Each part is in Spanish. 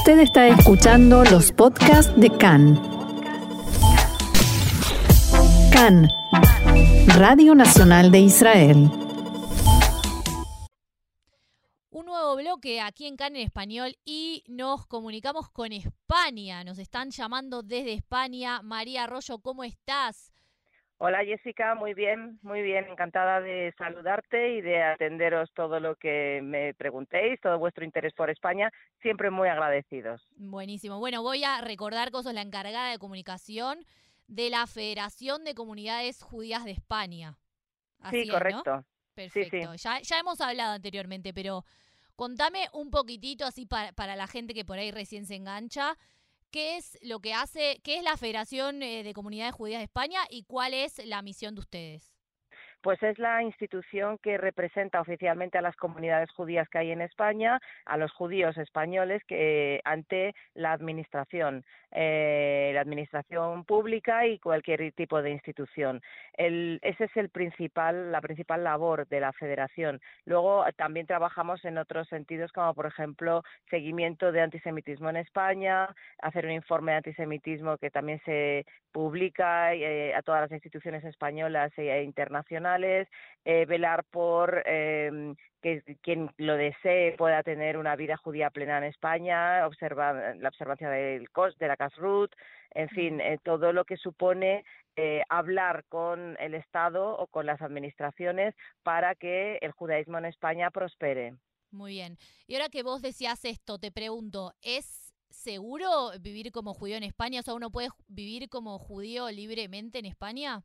Usted está escuchando los podcasts de CAN. CAN, Radio Nacional de Israel. Un nuevo bloque aquí en CAN en español y nos comunicamos con España. Nos están llamando desde España. María Arroyo, ¿cómo estás? Hola Jessica, muy bien, muy bien, encantada de saludarte y de atenderos todo lo que me preguntéis, todo vuestro interés por España, siempre muy agradecidos. Buenísimo. Bueno, voy a recordar que sos la encargada de comunicación de la Federación de Comunidades Judías de España. sí, correcto. Perfecto. Ya, ya hemos hablado anteriormente, pero contame un poquitito así para, para la gente que por ahí recién se engancha qué es lo que hace, qué es la Federación eh, de Comunidades Judías de España y cuál es la misión de ustedes. Pues es la institución que representa oficialmente a las comunidades judías que hay en España, a los judíos españoles que ante la administración, eh, la administración pública y cualquier tipo de institución. ese es el principal, la principal labor de la Federación. Luego también trabajamos en otros sentidos, como por ejemplo seguimiento de antisemitismo en España, hacer un informe de antisemitismo que también se publica eh, a todas las instituciones españolas e internacionales, eh, velar por eh, que quien lo desee pueda tener una vida judía plena en España, observa, la observancia del COS, de la CASRUT, en fin, eh, todo lo que supone eh, hablar con el Estado o con las administraciones para que el judaísmo en España prospere. Muy bien. Y ahora que vos decías esto, te pregunto, ¿es seguro vivir como judío en España? O sea, ¿uno puede vivir como judío libremente en España?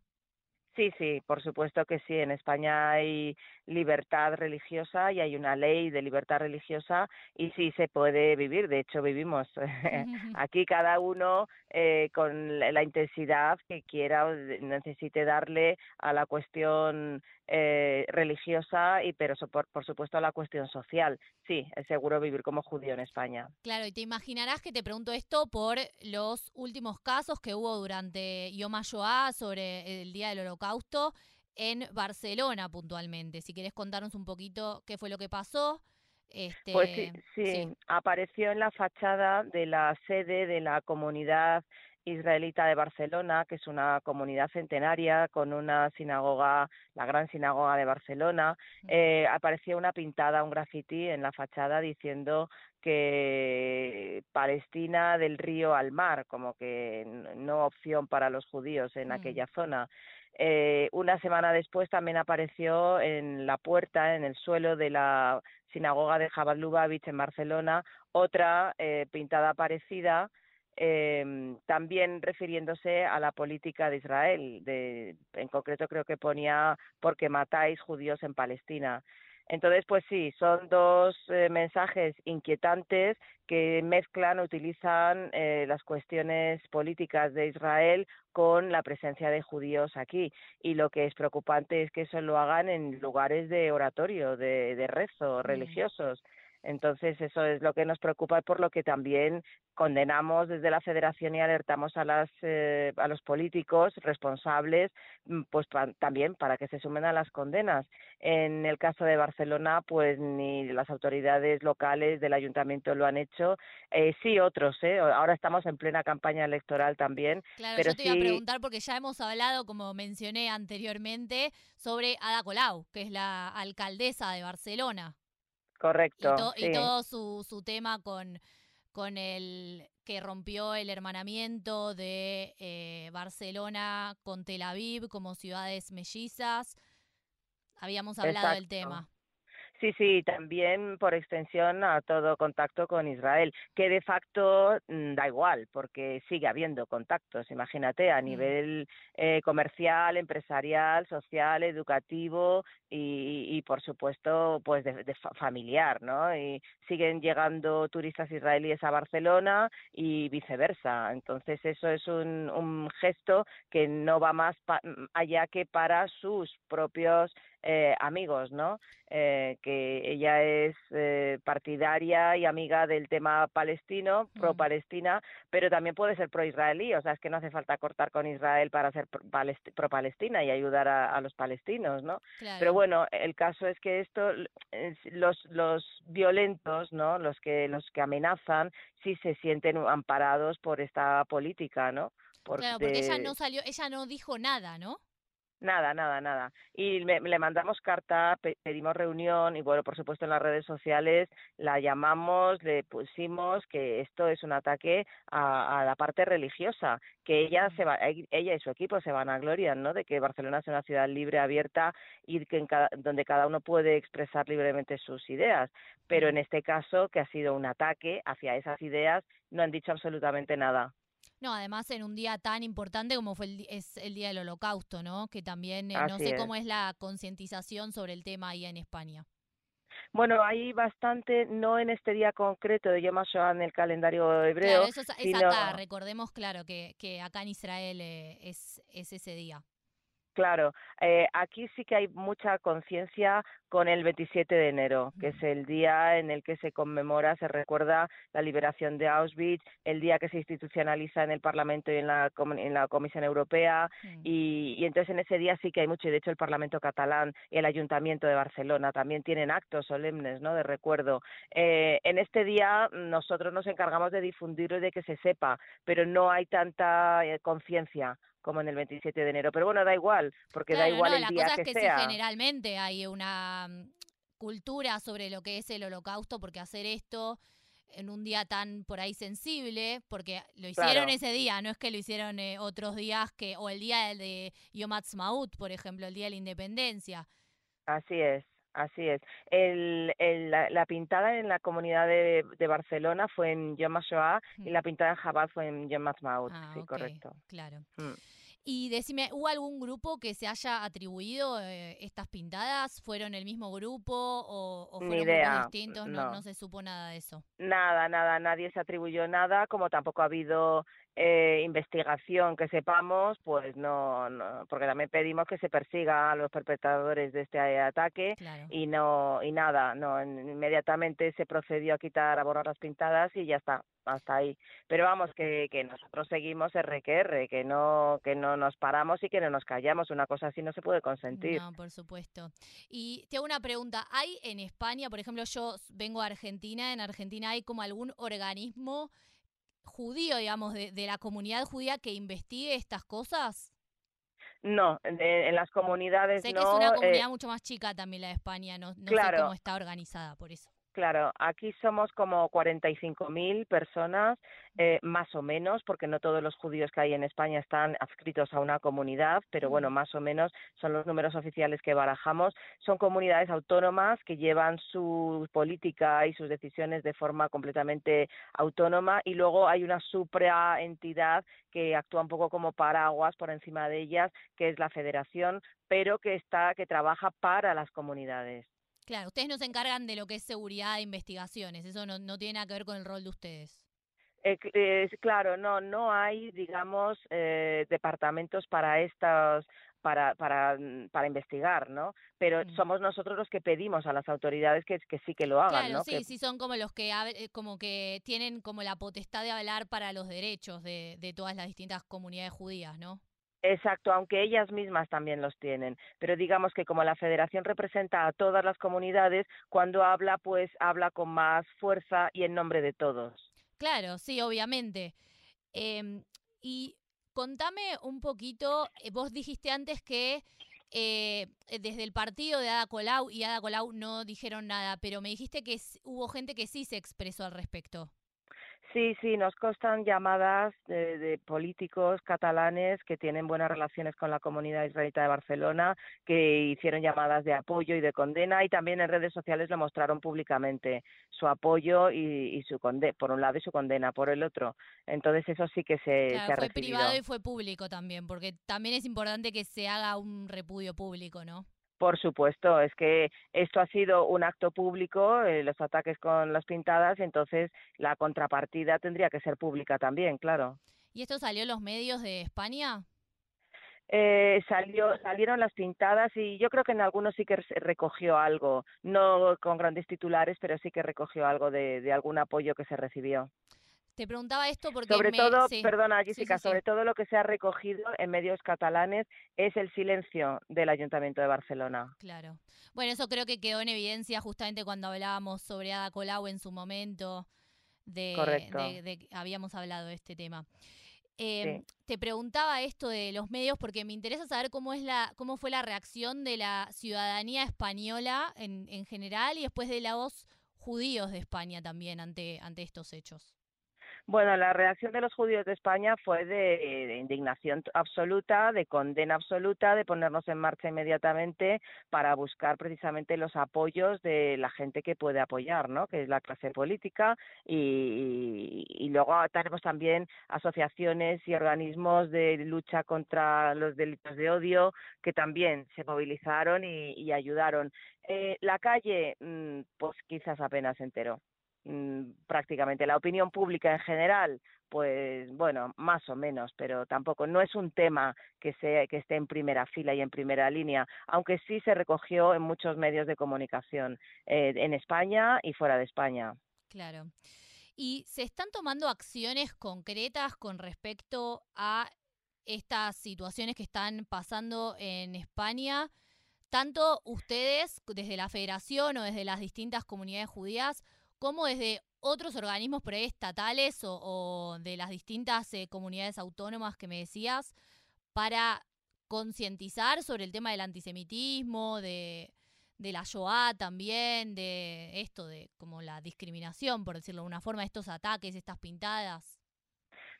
Sí, sí, por supuesto que sí. En España hay libertad religiosa y hay una ley de libertad religiosa y sí se puede vivir. De hecho, vivimos aquí cada uno eh, con la intensidad que quiera o necesite darle a la cuestión eh, religiosa y pero por, por supuesto a la cuestión social. Sí, es seguro vivir como judío en España. Claro, y te imaginarás que te pregunto esto por los últimos casos que hubo durante Yom HaShoah sobre el Día del Holocausto en Barcelona puntualmente. Si quieres contarnos un poquito qué fue lo que pasó. Este, pues sí, sí, apareció en la fachada de la sede de la comunidad israelita de Barcelona, que es una comunidad centenaria con una sinagoga, la gran sinagoga de Barcelona, eh, aparecía una pintada, un graffiti en la fachada diciendo que Palestina del río al mar, como que no opción para los judíos en mm. aquella zona. Eh, una semana después también apareció en la puerta, en el suelo de la sinagoga de Jabal Lubavitch en Barcelona, otra eh, pintada parecida, eh, también refiriéndose a la política de Israel. De, en concreto creo que ponía porque matáis judíos en Palestina. Entonces, pues sí, son dos eh, mensajes inquietantes que mezclan, utilizan eh, las cuestiones políticas de Israel con la presencia de judíos aquí. Y lo que es preocupante es que eso lo hagan en lugares de oratorio, de, de rezo, religiosos. Entonces, eso es lo que nos preocupa y por lo que también condenamos desde la Federación y alertamos a, las, eh, a los políticos responsables, mm, pues también para que se sumen a las condenas. En el caso de Barcelona, pues ni las autoridades locales del ayuntamiento lo han hecho, eh, sí otros, ¿eh? Ahora estamos en plena campaña electoral también. Claro, yo te iba a preguntar porque ya hemos hablado, como mencioné anteriormente, sobre Ada Colau, que es la alcaldesa de Barcelona. Correcto. Y, todo su, su tema con, con el que rompió el hermanamiento de eh, Barcelona con Tel Aviv como ciudades mellizas. Habíamos hablado del tema. Sí, sí, también por extensión a todo contacto con Israel, que de facto mm, da igual, porque sigue habiendo contactos, imagínate, a mm. nivel eh, comercial, empresarial, social, educativo y, y por supuesto, pues de, familiar, ¿no? Y siguen llegando turistas israelíes a Barcelona y viceversa. Entonces, eso es un, un gesto que no va más allá que para sus propios eh, amigos, ¿no? Eh, que ella es eh, partidaria y amiga del tema palestino, pro-Palestina, pero también puede ser pro-israelí, o sea, es que no hace falta cortar con Israel para ser pro-Palestina y ayudar a, los palestinos, ¿no? Pero bueno, el caso es que esto, los, los violentos, ¿no? Los que, los que amenazan, sí se sienten amparados por esta política, ¿no? Claro, porque ella no salió, ella no dijo nada, ¿no? Nada, nada, nada. Y le mandamos carta, pedimos reunión y bueno, por supuesto en las redes sociales la llamamos, le pusimos que esto es un ataque a, la parte religiosa, que ella se va, ella y su equipo se van a gloria, ¿no? De que Barcelona es una ciudad libre, abierta y que en donde cada uno puede expresar libremente sus ideas. Pero en este caso, que ha sido un ataque hacia esas ideas, no han dicho absolutamente nada. No, además en un día tan importante como fue el, es el Día del Holocausto, ¿no? Que también eh, no sé cómo es la concientización sobre el tema ahí en España. Bueno, hay bastante, no en este día concreto de Yom HaShoah en el calendario hebreo. Claro, eso es, acá, recordemos, claro, que, que acá en Israel eh, es, es ese día. Claro, eh, aquí sí que hay mucha conciencia con el 27 de enero, que es el día en el que se conmemora, se recuerda la liberación de Auschwitz, el día que se institucionaliza en el Parlamento y en la, en la Comisión Europea, y, entonces en ese día sí que hay mucho, y de hecho el Parlamento catalán y el Ayuntamiento de Barcelona también tienen actos solemnes ¿no? de recuerdo. Eh, en este día nosotros nos encargamos de difundirlo y de que se sepa, pero no hay tanta eh, conciencia como en el 27 de enero. Pero bueno, da igual, porque da igual el día cosa que, es que Si generalmente hay una mm, cultura sobre lo que es el holocausto, porque hacer esto en un día tan por ahí sensible, porque lo hicieron ese día, no es que lo hicieron eh, otros días que, o el día de Yom Ha'atzmaut, por ejemplo, el día de la independencia. Así es. Así es. El, el, la, pintada en la comunidad de, de Barcelona fue en Yom HaShoah y la pintada en Jabal fue en Yom Ha'atzmaut. Ah, sí, correcto. Claro. Mm. Y decime, ¿hubo algún grupo que se haya atribuido eh, estas pintadas? ¿Fueron el mismo grupo o, o fueron grupos distintos? No. no. se supo nada de eso. Nada, nada, nadie se atribuyó nada, como tampoco ha habido eh, investigación que sepamos, pues no, no, porque también pedimos que se persiga a los perpetradores de este ataque y no y nada, no, inmediatamente se procedió a quitar, a borrar las pintadas y ya está, hasta ahí. Pero vamos que, que nosotros seguimos RQR, que no que no nos paramos y que no nos callamos, una cosa así no se puede consentir. No, por supuesto. Y te hago una pregunta, ¿hay en España, por ejemplo, yo vengo a Argentina, en Argentina hay como algún organismo judío, digamos, de, de la comunidad judía que investigue estas cosas? No, en, las comunidades sé no. que es una comunidad eh mucho más chica también la de España, no, no sé cómo está organizada por eso. Claro, aquí somos como 45.000 personas, eh, más o menos, porque no todos los judíos que hay en España están adscritos a una comunidad, pero bueno, más o menos son los números oficiales que barajamos. Son comunidades autónomas que llevan su política y sus decisiones de forma completamente autónoma y luego hay una supraentidad que actúa un poco como paraguas por encima de ellas, que es la federación, pero que está que trabaja para las comunidades. Claro, ustedes no se encargan de lo que es seguridad e investigaciones, eso no, no tiene nada que ver con el rol de ustedes. Eh, claro, no, no hay, digamos, eh, departamentos para estos, para, para, mm, para investigar, ¿no? Pero mm. somos nosotros los que pedimos a las autoridades que, que sí que lo hagan, claro, ¿no? Sí, sí, son como los que, eh, como que tienen como la potestad de hablar para los derechos de, de todas las distintas comunidades judías, ¿no? Exacto, aunque ellas mismas también los tienen. Pero digamos que como la federación representa a todas las comunidades, cuando habla, pues habla con más fuerza y en nombre de todos. Claro, sí, obviamente. Em, y contame un poquito, eh, vos dijiste antes que eh, desde el partido de Ada Colau y Ada Colau no dijeron nada, pero me dijiste que hubo gente que sí se expresó al respecto. Sí, sí, nos constan llamadas de, políticos catalanes que tienen buenas relaciones con la comunidad israelita de Barcelona, que hicieron llamadas de apoyo y de condena y también en redes sociales lo mostraron públicamente su apoyo y, su condena, por un lado y su condena por el otro. Entonces eso sí que se, claro, ha fue privado y fue público también, porque también es importante que se haga un repudio público, ¿no? Por supuesto, es que esto ha sido un acto público, eh, los ataques con las pintadas, entonces la contrapartida tendría que ser pública también, claro. ¿Y esto salió en los medios de España? eh, salió, salieron las pintadas y yo creo que en algunos sí que recogió algo, no con grandes titulares, pero sí que recogió algo de, de algún apoyo que se recibió. Te preguntaba esto porque sobre todo, perdona Jessica, sobre todo lo que se ha recogido en medios catalanes es el silencio del Ayuntamiento de Barcelona. Claro. Bueno, eso creo que quedó en evidencia justamente cuando hablábamos sobre Ada Colau en su momento de, de, habíamos hablado de este tema. Em, te preguntaba esto de los medios porque me interesa saber cómo es la, cómo fue la reacción de la ciudadanía española en, en general y después de los judíos de España también ante, ante estos hechos. Bueno, la reacción de los judíos de España fue de, indignación absoluta, de condena absoluta, de ponernos en marcha inmediatamente para buscar precisamente los apoyos de la gente que puede apoyar, ¿no? Que es la clase política y, luego tenemos también asociaciones y organismos de lucha contra los delitos de odio que también se movilizaron y, ayudaron. Eh, la calle, mm, pues quizás apenas se enteró. Mm, prácticamente la opinión pública en general pues bueno más o menos pero tampoco no es un tema que sea que esté en primera fila y en primera línea aunque sí se recogió en muchos medios de comunicación eh, en España y fuera de España. Claro. Y se están tomando acciones concretas con respecto a estas situaciones que están pasando en España tanto ustedes desde la federación o desde las distintas comunidades judías como desde otros organismos preestatales o, de las distintas eh, comunidades autónomas que me decías para concientizar sobre el tema del antisemitismo, de, de la Shoah también, de esto, de como la discriminación, por decirlo de una forma, estos ataques, estas pintadas?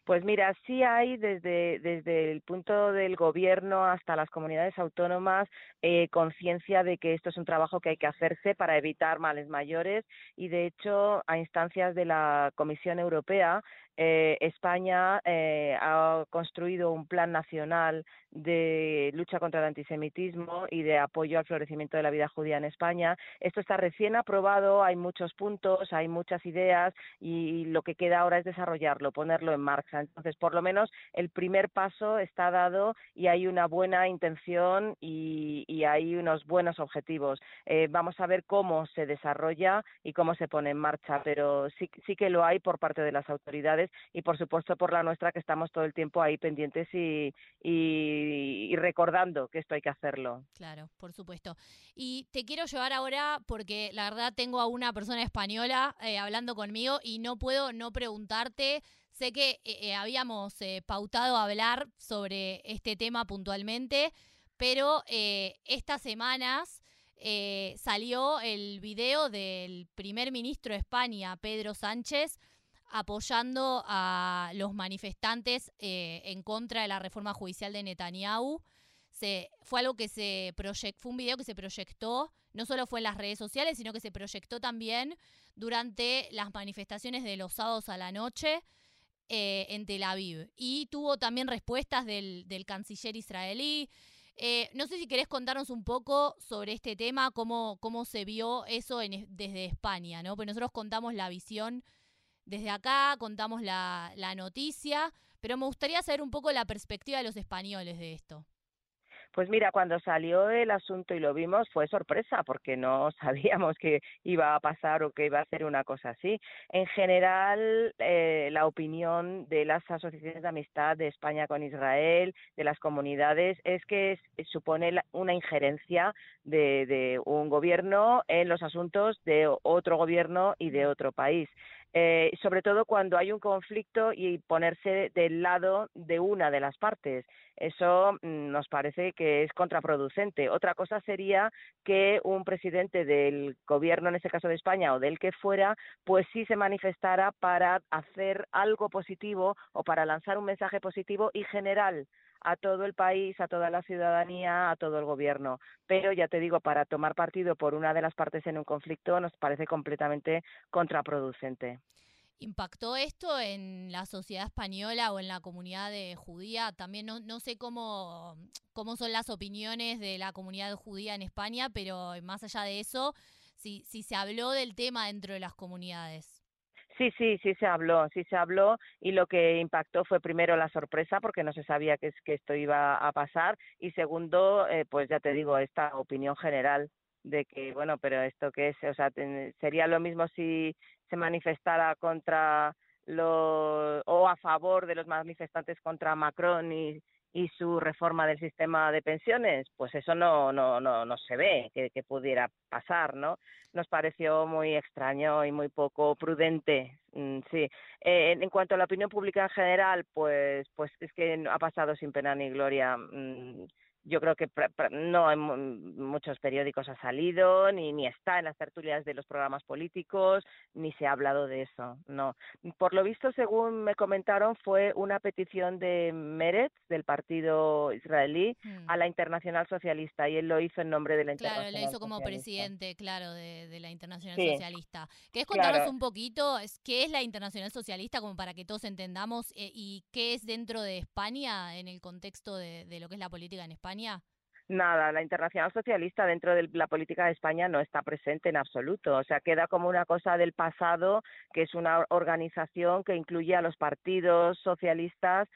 Pues mira, sí hay desde, desde el punto del gobierno hasta las comunidades autónomas eh, conciencia de que esto es un trabajo que hay que hacerse para evitar males mayores y de hecho a instancias de la Comisión Europea eh, España eh, ha construido un plan nacional de lucha contra el antisemitismo y de apoyo al florecimiento de la vida judía en España. Esto está recién aprobado, hay muchos puntos, hay muchas ideas y lo que queda ahora es desarrollarlo, ponerlo en marcha. Entonces, por lo menos el primer paso está dado y hay una buena intención y, hay unos buenos objetivos. Eh, vamos a ver cómo se desarrolla y cómo se pone en marcha, pero sí, sí que lo hay por parte de las autoridades y por supuesto por la nuestra que estamos todo el tiempo ahí pendientes y, recordando que esto hay que hacerlo. Claro, por supuesto. Y te quiero llevar ahora porque la verdad tengo a una persona española eh, hablando conmigo y no puedo no preguntarte. Sé que eh, eh, habíamos pautado hablar sobre este tema puntualmente, pero estas semanas salió el video del primer ministro de España, Pedro Sánchez, apoyando a los manifestantes eh, en contra de la reforma judicial de Netanyahu. Se, fue algo que se proyectó, fue un video que se proyectó, no solo fue en las redes sociales, sino que se proyectó también durante las manifestaciones de los sábados a la noche eh, en Tel Aviv. Y tuvo también respuestas del, canciller israelí. Eh, no sé si querés contarnos un poco sobre este tema, cómo, cómo se vio eso desde España, ¿no? Pues nosotros contamos la visión desde acá, contamos la, la noticia, pero me gustaría saber un poco la perspectiva de los españoles de esto. Pues mira, cuando salió el asunto y lo vimos fue sorpresa porque no sabíamos que iba a pasar o que iba a ser una cosa así. En general, eh, la opinión de las asociaciones de amistad de España con Israel, de las comunidades, es que supone una injerencia de, de un gobierno en los asuntos de otro gobierno y de otro país. Eh, sobre todo cuando hay un conflicto y ponerse del lado de una de las partes. Eso mm, nos parece que es contraproducente. Otra cosa sería que un presidente del gobierno, en este caso de España, o del que fuera, pues sí se manifestara para hacer algo positivo o para lanzar un mensaje positivo y general a todo el país, a toda la ciudadanía, a todo el gobierno. Pero ya te digo, para tomar partido por una de las partes en un conflicto nos parece completamente contraproducente. ¿Impactó esto en la sociedad española o en la comunidad de judía? También no, sé cómo, cómo son las opiniones de la comunidad judía en España, pero más allá de eso, si, si se habló del tema dentro de las comunidades. Sí, sí, sí se habló, sí se habló y lo que impactó fue primero la sorpresa porque no se sabía que, que esto iba a pasar y segundo, eh, pues ya te digo, esta opinión general de que, bueno, pero esto qué es, o sea, sería lo mismo si se manifestara contra los, o a favor de los manifestantes contra Macron y, y su reforma del sistema de pensiones, pues eso no, no, no, no se ve que, pudiera pasar, ¿no? Nos pareció muy extraño y muy poco prudente, mm, sí. Eh, en cuanto a la opinión pública en general, pues, pues es que ha pasado sin pena ni gloria. Mm, yo creo que no en muchos periódicos ha salido, ni, ni está en las tertulias de los programas políticos, ni se ha hablado de eso, no. Por lo visto, según me comentaron, fue una petición de Meretz, del partido israelí, Mm. a la Internacional Socialista, y él lo hizo en nombre de la Claro, Internacional lo hizo como Socialista. presidente, claro, de, de la Internacional Sí. Socialista. ¿Querés contarnos Claro. un poquito es- qué es la Internacional Socialista, como para que todos entendamos, eh, y qué es dentro de España, en el contexto de, de lo que es la política en España? Nada, la Internacional Socialista dentro de la política de España no está presente en absoluto. O sea, queda como una cosa del pasado, que es una organización que incluye a los partidos socialistas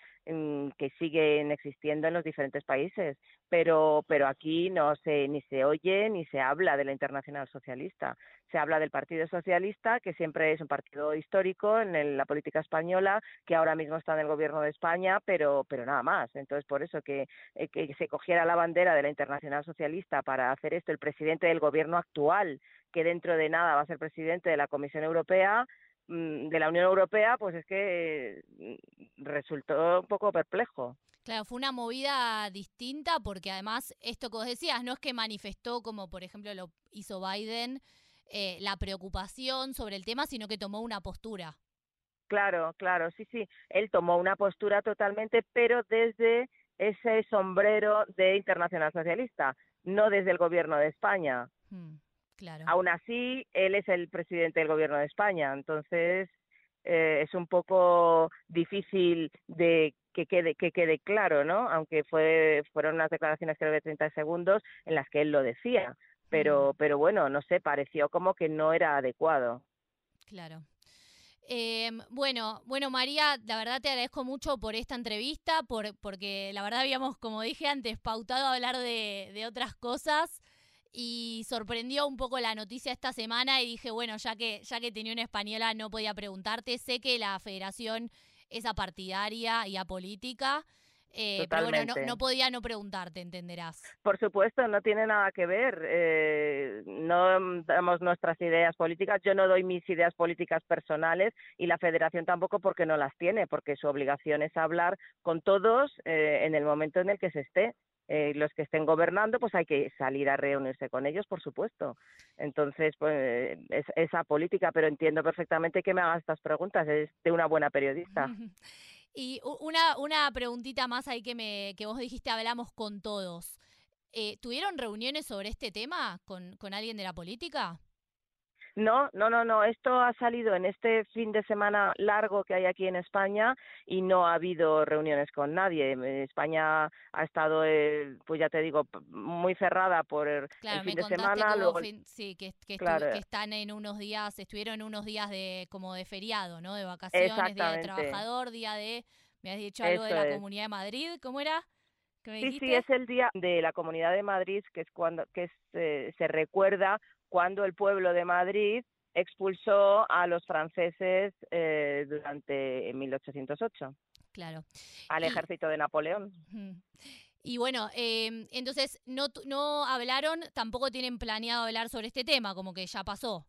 que siguen existiendo en los diferentes países. Pero, pero aquí no se, ni se oye ni se habla de la Internacional Socialista. Se habla del Partido Socialista, que siempre es un partido histórico en la política española, que ahora mismo está en el gobierno de España, pero, pero nada más. Entonces, por eso que eh, que se cogiera la bandera de la Internacional Socialista para hacer esto el presidente del gobierno actual, que dentro de nada va a ser presidente de la Comisión Europea, mm, de la Unión Europea, pues es que resultó un poco perplejo. Claro, fue una movida distinta porque además esto que vos decías, no es que manifestó como por ejemplo lo hizo Biden, eh, la preocupación sobre el tema, sino que tomó una postura. Claro, claro, sí, sí. Él tomó una postura totalmente, pero desde ese sombrero de Internacional Socialista, no desde el gobierno de España. Mm, claro. Aún así, él es el presidente del gobierno de España, entonces eh, es un poco difícil de que quede que quede claro, ¿no? Aunque fue fueron unas declaraciones creo de 30 segundos en las que él lo decía, pero pero bueno, no sé, pareció como que no era adecuado. Claro. Eh, bueno, bueno María, la verdad te agradezco mucho por esta entrevista, por, porque la verdad habíamos, como dije antes, pautado a hablar de, de otras cosas y sorprendió un poco la noticia esta semana y dije, bueno, ya que, ya que tenía una española no podía preguntarte, sé que la federación es apartidaria y apolítica, eh, pero bueno, no, no podía no preguntarte, entenderás. Por supuesto, no tiene nada que ver. eh, no damos nuestras ideas políticas. Yo no doy mis ideas políticas personales y la Federación tampoco porque no las tiene, porque su obligación es hablar con todos eh, en el momento en el que se esté. Eh, los que estén gobernando, pues hay que salir a reunirse con ellos, por supuesto. Entonces, pues es esa política, pero entiendo perfectamente que me hagas estas preguntas. Es de una buena periodista. Y una, una preguntita más ahí que, me, que vos dijiste, hablamos con todos. Eh, ¿Tuvieron reuniones sobre este tema con, con alguien de la política? No, no, no, no. Esto ha salido en este fin de semana largo que hay aquí en España y no ha habido reuniones con nadie. España ha estado, eh, pues ya te digo, muy cerrada por el, Claro, el me fin de contaste semana. que, Luego, fin- sí, que, que, estu- Claro. que están en unos días, estuvieron unos días de como de feriado, ¿no? De vacaciones, Día de. Trabajador, día de, me has dicho algo de Eso la es. Comunidad de Madrid, ¿cómo era? ¿Qué me sí, sí, es el día de la Comunidad de Madrid, que es cuando que es, eh, se recuerda cuando el pueblo de Madrid expulsó a los franceses eh, durante 1808 Claro. al ejército de Napoleón. Y bueno, eh, entonces no, no hablaron, tampoco tienen planeado hablar sobre este tema, como que ya pasó.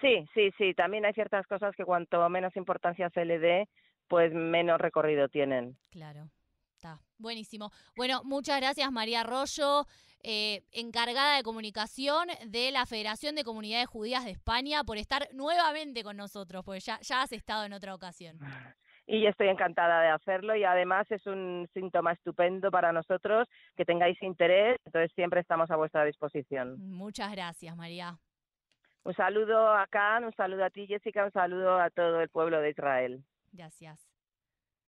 Sí, sí, sí. También hay ciertas cosas que cuanto menos importancia se le dé, pues menos recorrido tienen. Claro, está buenísimo. Bueno, muchas gracias María Arroyo, eh, encargada de comunicación de la Federación de Comunidades Judías de España, por estar nuevamente con nosotros, porque ya, ya has estado en otra ocasión. Y estoy encantada de hacerlo y además es un síntoma estupendo para nosotros que tengáis interés, entonces siempre estamos a vuestra disposición. Muchas gracias, María. Un saludo a Can, un saludo a ti Jessica, un saludo a todo el pueblo de Israel. Gracias.